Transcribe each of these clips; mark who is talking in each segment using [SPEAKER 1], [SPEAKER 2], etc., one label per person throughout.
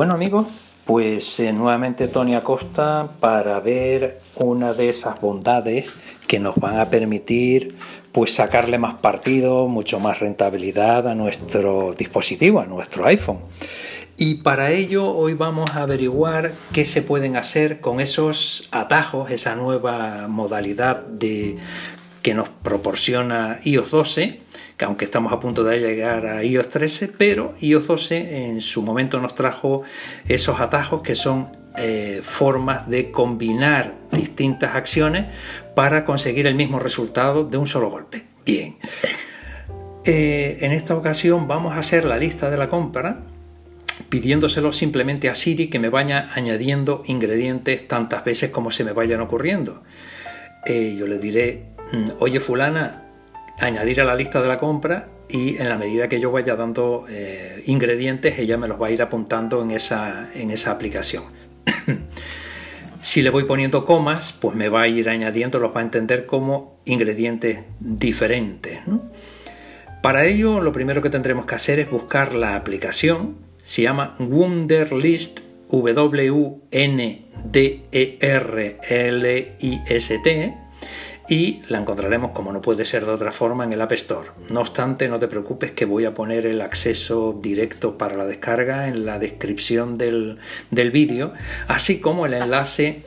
[SPEAKER 1] Bueno amigos, pues eh, nuevamente Tony Acosta para ver una de esas bondades que nos van a permitir pues sacarle más partido, mucho más rentabilidad a nuestro dispositivo, a nuestro iPhone. Y para ello hoy vamos a averiguar qué se pueden hacer con esos atajos, esa nueva modalidad de, que nos proporciona iOS 12 que aunque estamos a punto de llegar a iOS 13, pero iOS 12 en su momento nos trajo esos atajos que son eh, formas de combinar distintas acciones para conseguir el mismo resultado de un solo golpe. Bien. Eh, en esta ocasión vamos a hacer la lista de la compra pidiéndoselo simplemente a Siri que me vaya añadiendo ingredientes tantas veces como se me vayan ocurriendo. Eh, yo le diré, mm, oye fulana, añadir a la lista de la compra y en la medida que yo vaya dando eh, ingredientes, ella me los va a ir apuntando en esa, en esa aplicación. si le voy poniendo comas, pues me va a ir añadiendo, los va a entender como ingredientes diferentes. Para ello, lo primero que tendremos que hacer es buscar la aplicación. Se llama Wunderlist, W-U-N-D-E-R-L-I-S-T y la encontraremos como no puede ser de otra forma en el App Store. No obstante, no te preocupes que voy a poner el acceso directo para la descarga en la descripción del, vídeo, así como el enlace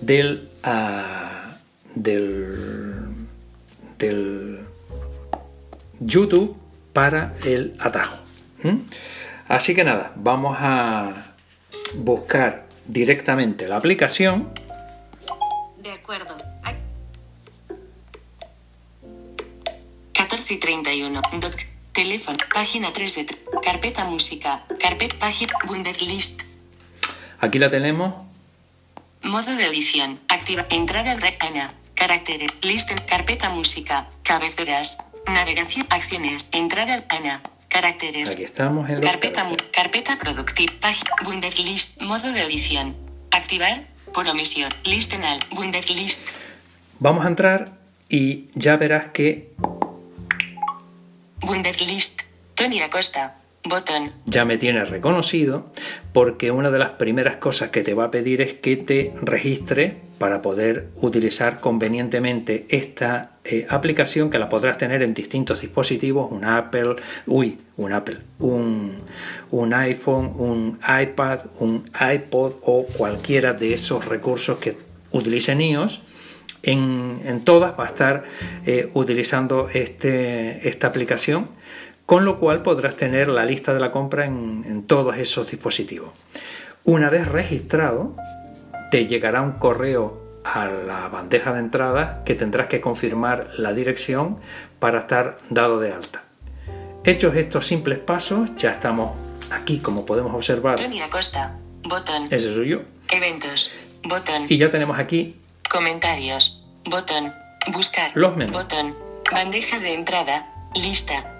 [SPEAKER 1] del, ah, del, del, YouTube para el atajo. Así que nada, vamos a buscar directamente la aplicación.
[SPEAKER 2] Y 31. Doc. Teléfono. Página 3 de Carpeta música. Carpeta página. Wunderlist.
[SPEAKER 1] Aquí la tenemos.
[SPEAKER 2] Modo de edición. Activa. Entrada Ana. Caracteres. Listen. Carpeta música. Cabeceras. Navegación. Acciones. Entrada Ana. Caracteres.
[SPEAKER 1] Aquí estamos en
[SPEAKER 2] carpeta, carpeta productiva. Página. Wunderlist. Modo de edición. Activar. Por omisión. Listen al. Wunderlist.
[SPEAKER 1] Vamos a entrar y ya verás que
[SPEAKER 2] Wunderlist. Tony Acosta. Botón.
[SPEAKER 1] Ya me tienes reconocido porque una de las primeras cosas que te va a pedir es que te registres para poder utilizar convenientemente esta eh, aplicación que la podrás tener en distintos dispositivos, un Apple, uy, un Apple, un, un iPhone, un iPad, un iPod o cualquiera de esos recursos que utilicen iOS. En, en, todas va a estar eh, utilizando este, esta aplicación con lo cual podrás tener la lista de la compra en, todos esos dispositivos. Una vez registrado, te llegará un correo a la bandeja de entrada que tendrás que confirmar la dirección para estar dado de alta. Hechos estos simples pasos, ya estamos aquí, como podemos observar.
[SPEAKER 2] Tony Acosta, botón.
[SPEAKER 1] Ese soy yo.
[SPEAKER 2] Eventos, botón.
[SPEAKER 1] Y ya tenemos aquí.
[SPEAKER 2] Comentarios, botón. Buscar,
[SPEAKER 1] los menús.
[SPEAKER 2] botón. Bandeja de entrada, lista,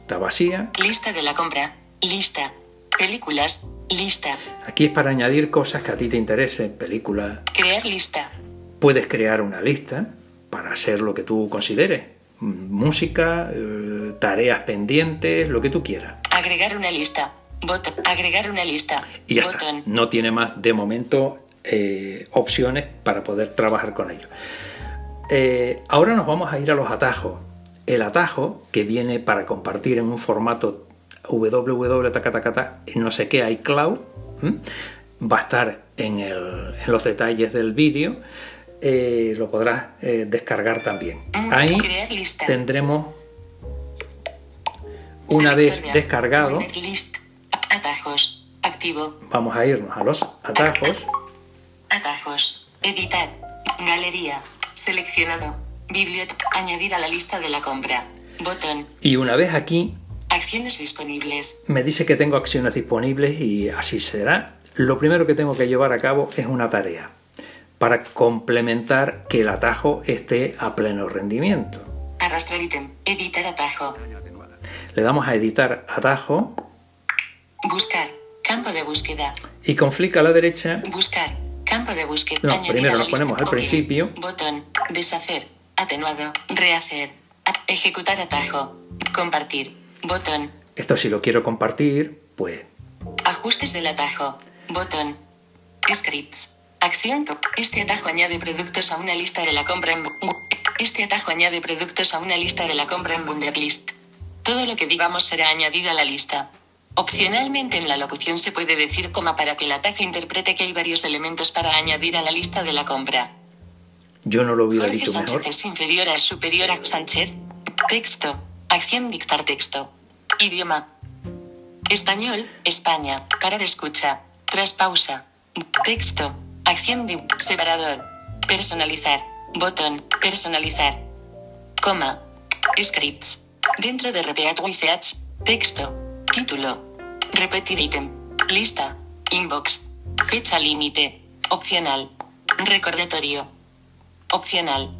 [SPEAKER 1] Está vacía.
[SPEAKER 2] Lista de la compra. Lista. Películas. Lista.
[SPEAKER 1] Aquí es para añadir cosas que a ti te interesen. Películas.
[SPEAKER 2] Crear lista.
[SPEAKER 1] Puedes crear una lista para hacer lo que tú consideres. Música, eh, tareas pendientes, lo que tú quieras.
[SPEAKER 2] Agregar una lista. Botón. Agregar una lista.
[SPEAKER 1] Y ya Está. No tiene más de momento eh, opciones para poder trabajar con ello. Eh, ahora nos vamos a ir a los atajos. El atajo, que viene para compartir en un formato www no sé qué iCloud, va a estar en, los detalles del vídeo. Eh, lo podrás eh, descargar también. Ahí tendremos, una vez descargado,
[SPEAKER 2] atajos, activo.
[SPEAKER 1] Vamos a irnos a los atajos.
[SPEAKER 2] Atajos, editar, galería, seleccionado, Biblioteca. Añadir a la lista de la compra. Botón.
[SPEAKER 1] Y una vez aquí.
[SPEAKER 2] Acciones disponibles.
[SPEAKER 1] Me dice que tengo acciones disponibles y así será. Lo primero que tengo que llevar a cabo es una tarea para complementar que el atajo esté a pleno rendimiento.
[SPEAKER 2] Arrastrar ítem. Editar atajo.
[SPEAKER 1] Le damos a editar atajo.
[SPEAKER 2] Buscar. Campo de búsqueda.
[SPEAKER 1] Y con flick a la derecha.
[SPEAKER 2] Buscar. Campo de búsqueda.
[SPEAKER 1] No, primero lo ponemos al principio.
[SPEAKER 2] Botón. Deshacer. Atenuado. Rehacer. Ejecutar atajo. Compartir. Botón.
[SPEAKER 1] Esto si lo quiero compartir, pues
[SPEAKER 2] Ajustes del atajo. Botón. Scripts. Acción. Este atajo añade productos a una lista de la compra en... Este atajo añade productos a una lista de la compra en Wunderlist. Todo lo que digamos será añadido a la lista. Opcionalmente en la locución se puede decir coma para que el atajo interprete que hay varios elementos para añadir a la lista de la compra.
[SPEAKER 1] Yo no lo hubiera
[SPEAKER 2] Jorge
[SPEAKER 1] dicho
[SPEAKER 2] Sánchez
[SPEAKER 1] mejor.
[SPEAKER 2] es inferior a superior a Sánchez. Texto. Acción dictar texto. Idioma. Español, España. Parar escucha. Tras pausa. Texto. Acción de separador. Personalizar. Botón. Personalizar. Coma. Scripts. Dentro de Repeat with. Texto. Título. Repetir ítem. Lista. Inbox. Fecha límite. Opcional. Recordatorio. Opcional.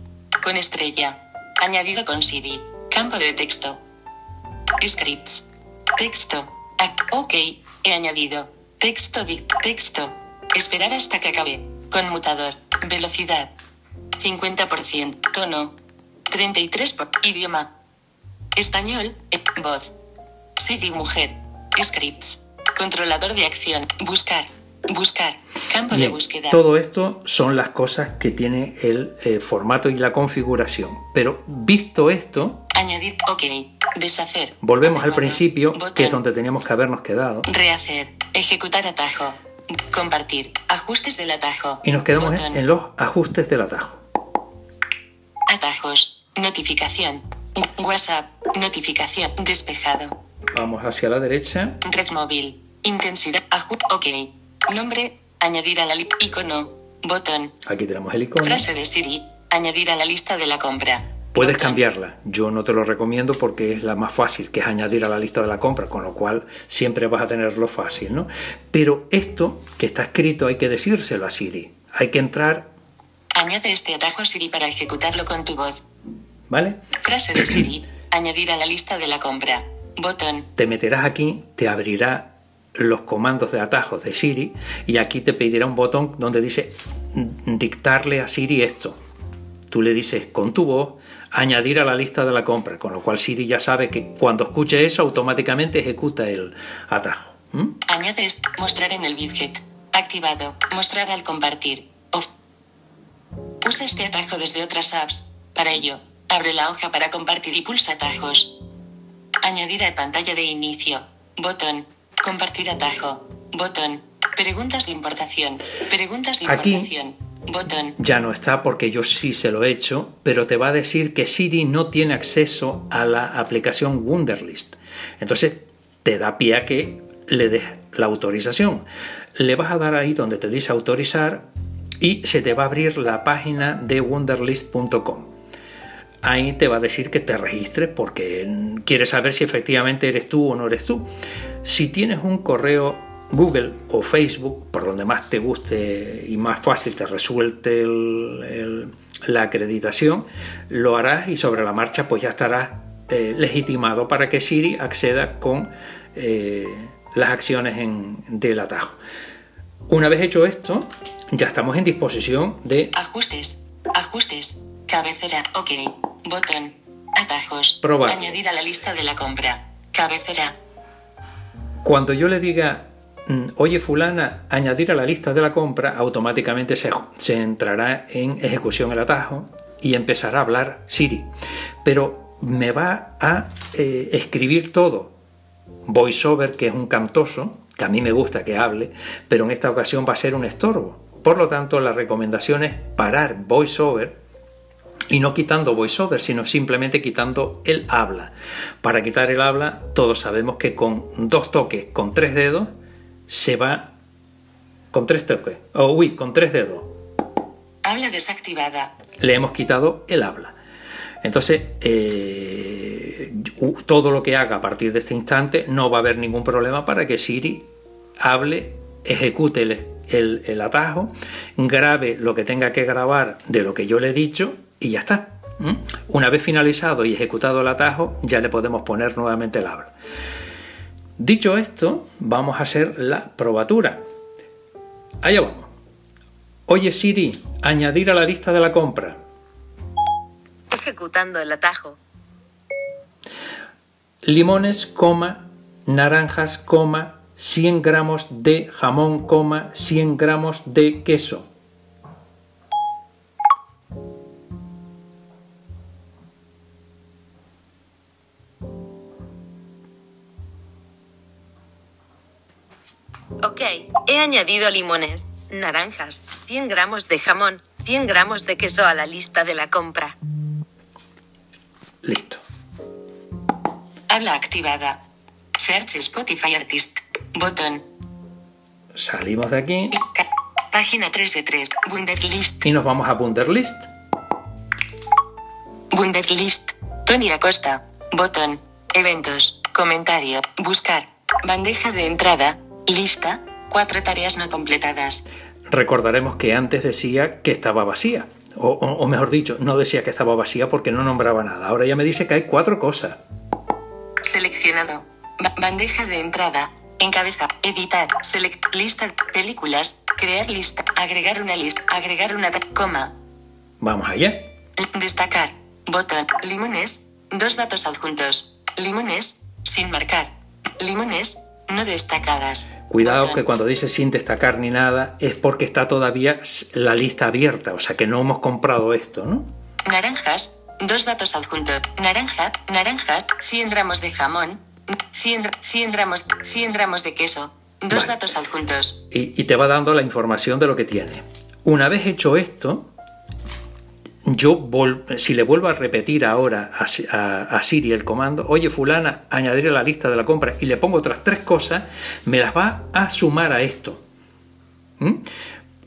[SPEAKER 2] Con estrella. Añadido con Siri. Campo de texto. Scripts. Texto. Ah, ok. He añadido. Texto di. Texto. Esperar hasta que acabe. Conmutador. Velocidad. 50%. Tono. 33 por idioma. Español. eh, voz. Siri mujer. Scripts. Controlador de acción. Buscar. Buscar. Campo de búsqueda.
[SPEAKER 1] todo esto son las cosas que tiene el eh, formato y la configuración. Pero visto esto,
[SPEAKER 2] Añadir. Ok. Deshacer.
[SPEAKER 1] volvemos al principio, que es donde teníamos que habernos quedado,
[SPEAKER 2] Rehacer. Ejecutar atajo. Compartir. Ajustes del atajo.
[SPEAKER 1] y nos quedamos
[SPEAKER 2] Botón.
[SPEAKER 1] en los ajustes del atajo.
[SPEAKER 2] Atajos. Notificación. WhatsApp. Notificación. Despejado.
[SPEAKER 1] Vamos hacia la derecha,
[SPEAKER 2] Red móvil. Intensidad. Ok. Nombre. Añadir a la lista. Icono. Botón.
[SPEAKER 1] aquí tenemos el icono.
[SPEAKER 2] Frase de Siri. Añadir a la lista de la compra.
[SPEAKER 1] Puedes cambiarla. Yo no te lo recomiendo porque es la más fácil, que es añadir a la lista de la compra, con lo cual siempre vas a tenerlo fácil, ¿no? Pero esto que está escrito hay que decírselo a Siri. Hay que entrar,
[SPEAKER 2] Añade este atajo Siri para ejecutarlo con tu voz.
[SPEAKER 1] ¿vale?
[SPEAKER 2] Frase de Siri. Añadir a la lista de la compra. Botón.
[SPEAKER 1] Te meterás aquí, te abrirá los comandos de atajos de Siri y aquí te pedirá un botón donde dice dictarle a Siri esto. Tú le dices con tu voz añadir a la lista de la compra, con lo cual Siri ya sabe que cuando escuche eso automáticamente ejecuta el atajo. ¿m?
[SPEAKER 2] Añade est- mostrar en el widget. Activado. Mostrar al compartir. Off. Usa este atajo desde otras apps. Para ello, abre la hoja para compartir y pulsa atajos. Añadir a pantalla de inicio. Botón. Compartir atajo. Botón. Preguntas de importación. Preguntas de
[SPEAKER 1] Aquí-
[SPEAKER 2] importación. Botón.
[SPEAKER 1] Ya no está porque yo sí se lo he hecho, pero te va a decir que Siri no tiene acceso a la aplicación Wunderlist. Entonces te da pie a que le des la autorización. Le vas a dar ahí donde te dice autorizar y se te va a abrir la página de wunderlist.com. Ahí te va a decir que te registres porque quiere saber si efectivamente eres tú o no eres tú. Si tienes un correo Google o Facebook, por donde más te guste y más fácil te resuelte el- la acreditación, lo harás y sobre la marcha pues ya estarás eh, legitimado para que Siri acceda con eh, las acciones del atajo. Una vez hecho esto, ya estamos en disposición de
[SPEAKER 2] Ajustes. Ajustes. Cabecera. Ok. Botón. Atajos.
[SPEAKER 1] Probar.
[SPEAKER 2] Añadir a la lista de la compra. Cabecera.
[SPEAKER 1] Cuando yo le diga, mm, oye fulana, añadir a la lista de la compra, automáticamente se, se entrará en ejecución el atajo y empezará a hablar Siri. Pero me va a eh, escribir todo. VoiceOver, que es un cantoso, que a mí me gusta que hable, pero en esta ocasión va a ser un estorbo. Por lo tanto, la recomendación es parar VoiceOver y no quitando voiceover, sino simplemente quitando el habla. Para quitar el habla, todos sabemos que con dos toques, con tres dedos, se va con tres toques, o uy, con tres dedos,
[SPEAKER 2] Habla desactivada.
[SPEAKER 1] le hemos quitado el habla. Entonces, eh, todo lo que haga a partir de este instante no va a haber ningún problema para que Siri hable, ejecute el, el- el atajo, grabe lo que tenga que grabar de lo que yo le he dicho y ya está. ¿m? Una vez finalizado y ejecutado el atajo, ya le podemos poner nuevamente el habla. Dicho esto, vamos a hacer la probatura. Allá vamos. Oye Siri, añadir a la lista de la compra.
[SPEAKER 2] Ejecutando el atajo.
[SPEAKER 1] limones, coma, naranjas, coma, 100 gramos de jamón, coma, 100 gramos de queso.
[SPEAKER 2] Añadido limones, naranjas, 100 gramos de jamón, 100 gramos de queso a la lista de la compra.
[SPEAKER 1] Listo.
[SPEAKER 2] Habla activada. Search Spotify Artist. Botón.
[SPEAKER 1] Salimos de aquí
[SPEAKER 2] Página 3 de 3. Wunderlist.
[SPEAKER 1] y nos vamos a Wunderlist.
[SPEAKER 2] Wunderlist. Tony Acosta. Botón. Eventos. Comentario. Buscar. Bandeja de entrada. Lista. Cuatro tareas no completadas.
[SPEAKER 1] Recordaremos que antes decía que estaba vacía. O, o- o mejor dicho, no decía que estaba vacía porque no nombraba nada. Ahora ya me dice que hay cuatro cosas.
[SPEAKER 2] Seleccionado. Ba- bandeja de entrada. Encabeza. Editar. Select. Lista. Películas. Crear lista. Agregar una lista. Agregar una. Coma.
[SPEAKER 1] Vamos allá.
[SPEAKER 2] Destacar. Botón. Limones. Dos datos adjuntos. Limones. Sin marcar. Limones. No destacadas.
[SPEAKER 1] Cuidado que cuando dice sin destacar ni nada es porque está todavía la lista abierta, o sea que no hemos comprado esto, ¿no?
[SPEAKER 2] Naranjas. Dos datos adjuntos. Naranja. Naranja. 100 gramos de jamón. 100, 100 gramos. 100 gramos de queso. Dos
[SPEAKER 1] Vale.
[SPEAKER 2] datos adjuntos.
[SPEAKER 1] Y, y te va dando la información de lo que tiene. Una vez hecho esto, yo si le vuelvo a repetir ahora a, a- a Siri el comando, oye fulana, añadir a la lista de la compra y le pongo otras tres cosas, me las va a sumar a esto. ¿Mm?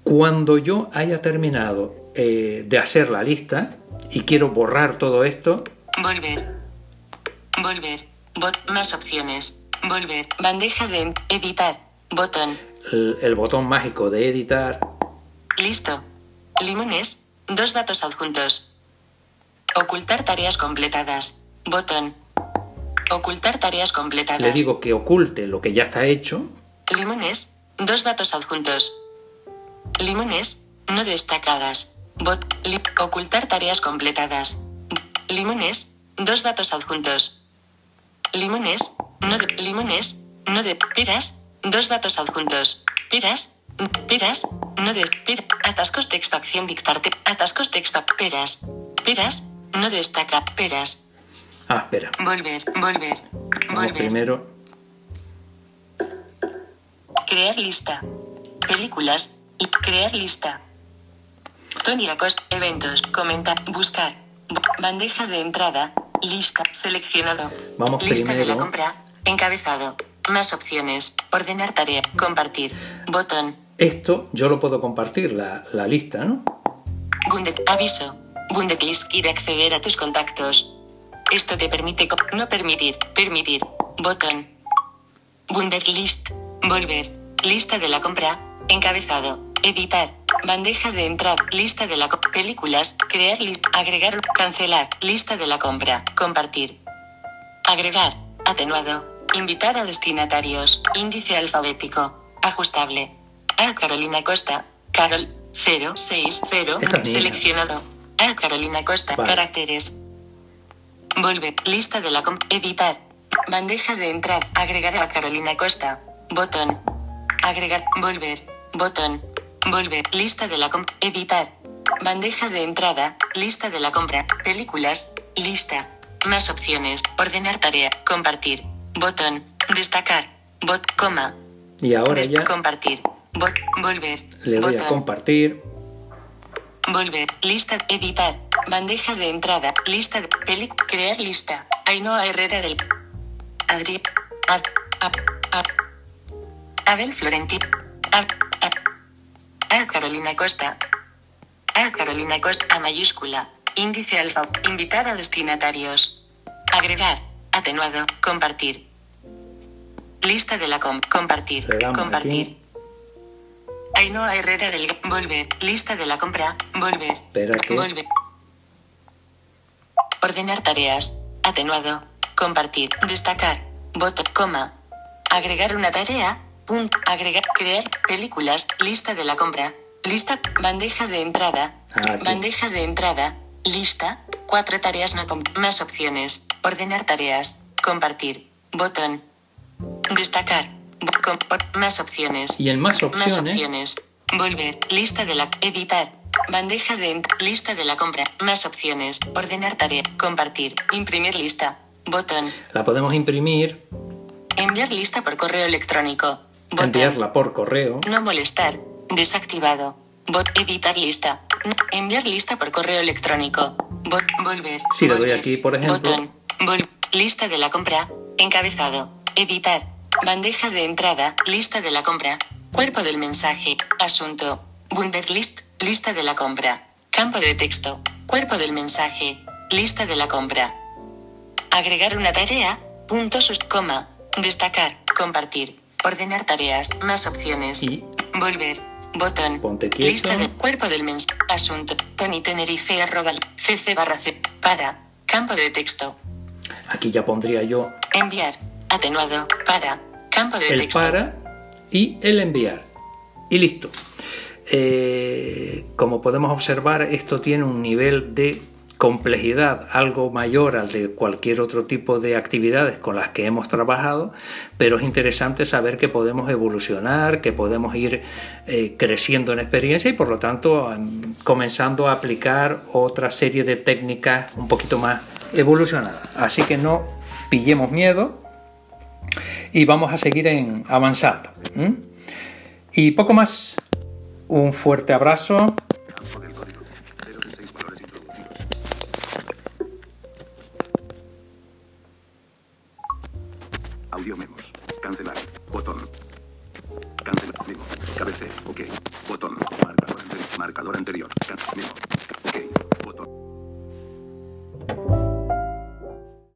[SPEAKER 1] Cuando yo haya terminado eh, de hacer la lista y quiero borrar todo esto,
[SPEAKER 2] Volver. Volver. Bot. Más opciones. Volver. Bandeja de editar. Botón.
[SPEAKER 1] el, el botón mágico de editar,
[SPEAKER 2] Listo. Limones. Dos datos adjuntos. Ocultar tareas completadas. Botón. Ocultar tareas completadas.
[SPEAKER 1] le digo que oculte lo que ya está hecho,
[SPEAKER 2] Limones. Dos datos adjuntos. Limones. No destacadas. Bot. li- ocultar tareas completadas. Limones. Dos datos adjuntos. Limones. No de. Limones. No de. Peras. Dos datos adjuntos. Peras. Peras. No de. per- atascos texto acción dictarte. Atascos texto. Peras. Peras. No destaca. Peras.
[SPEAKER 1] ah, espera,
[SPEAKER 2] Volver. Volver.
[SPEAKER 1] vamos
[SPEAKER 2] Volver.
[SPEAKER 1] primero
[SPEAKER 2] Crear lista. Películas. Y crear lista. Tony Acosta. Eventos. Comentar. Buscar. Bandeja de entrada. Lista. Seleccionado.
[SPEAKER 1] Vamos
[SPEAKER 2] lista de la compra. Encabezado. Más opciones. Ordenar tarea. Compartir. Botón.
[SPEAKER 1] Esto yo lo puedo compartir, la, la lista, ¿no?
[SPEAKER 2] Bunde aviso. Bundeplist quiere acceder a tus contactos. Esto te permite no permitir. Permitir. Botón. Bundeslist. Volver. Lista de la compra. Encabezado. Editar. Bandeja de entrada. Lista de la películas. Crear. Agregar. Cancelar. Lista de la compra. Compartir. Agregar. Atenuado. Invitar a destinatarios. Índice alfabético. Ajustable. A Carolina Costa. Carol. 060.
[SPEAKER 1] Esta es mía.
[SPEAKER 2] Seleccionado. A Carolina Costa.
[SPEAKER 1] Vale.
[SPEAKER 2] Caracteres. Volver. Lista de la comp. Editar. Bandeja de entrada. Agregar a Carolina Costa. Botón. Agregar. Volver. Botón. Volver. Lista de la comp. Editar. Bandeja de entrada. Lista de la compra. Películas. Lista. Más opciones. Ordenar tarea. Compartir. Botón. Destacar. Bot. Coma.
[SPEAKER 1] Y ahora ya
[SPEAKER 2] Compartir. Volver.
[SPEAKER 1] le doy a compartir.
[SPEAKER 2] Volver. Lista. Editar. Bandeja de entrada. Lista de peli. Crear lista. Ainhoa Herrera del. Adri. Ad. Ab. Ab. Abel Florentín. Ab. A Carolina Costa. A Carolina Costa. A mayúscula. Índice alfa. Invitar a destinatarios. Agregar. Atenuado. Compartir. Lista de la com. Compartir. Compartir.
[SPEAKER 1] aquí.
[SPEAKER 2] Ainhoa Herrera del. Volver. Lista de la compra. Volver.
[SPEAKER 1] Espera que-
[SPEAKER 2] Volver. Ordenar tareas. Atenuado. Compartir. Destacar. Botón. Coma. Agregar una tarea. Punto. Agregar. Crear. Películas. Lista de la compra. Lista. Bandeja de entrada.
[SPEAKER 1] Ah, aquí.
[SPEAKER 2] Bandeja de entrada. Lista. Cuatro tareas no Más opciones. Ordenar tareas. Compartir. Botón. Destacar. Más opciones.
[SPEAKER 1] Y en más
[SPEAKER 2] Más
[SPEAKER 1] opciones.
[SPEAKER 2] Volver. Lista de la. Editar. Bandeja de lista de la compra. Más opciones. Ordenar tarea. Compartir. Imprimir lista. Botón.
[SPEAKER 1] la podemos imprimir,
[SPEAKER 2] Enviar lista por correo electrónico. Botón.
[SPEAKER 1] enviarla por correo.
[SPEAKER 2] No molestar. Desactivado. Bot. Editar lista. Enviar lista por correo electrónico. Bot. Volver.
[SPEAKER 1] Si le doy aquí, por ejemplo.
[SPEAKER 2] Botón. Vol- lista de la compra. Encabezado. Editar. Bandeja de entrada. Lista de la compra. Cuerpo del mensaje. Asunto. Wunderlist. Lista de la compra. Campo de texto. Cuerpo del mensaje. Lista de la compra. Agregar una tarea. Punto sus coma. Destacar. Compartir. Ordenar tareas. Más opciones.
[SPEAKER 1] Y
[SPEAKER 2] Volver. Botón.
[SPEAKER 1] Ponte.
[SPEAKER 2] Lista de cuerpo del mensaje. Asunto. Tony Tenerife arroba cc barra c. Para. Campo de texto.
[SPEAKER 1] aquí ya pondría yo
[SPEAKER 2] Enviar. Atenuado. Para. Campo de
[SPEAKER 1] el
[SPEAKER 2] texto.
[SPEAKER 1] para y el enviar. Y listo. Eh, como podemos observar, esto tiene un nivel de complejidad algo mayor al de cualquier otro tipo de actividades con las que hemos trabajado, pero es interesante saber que podemos evolucionar, que podemos ir eh, creciendo en experiencia y por lo tanto em, comenzando a aplicar otra serie de técnicas un poquito más evolucionadas. Así que no pillemos miedo, y vamos a seguir en, avanzando. Y poco más. Un fuerte abrazo.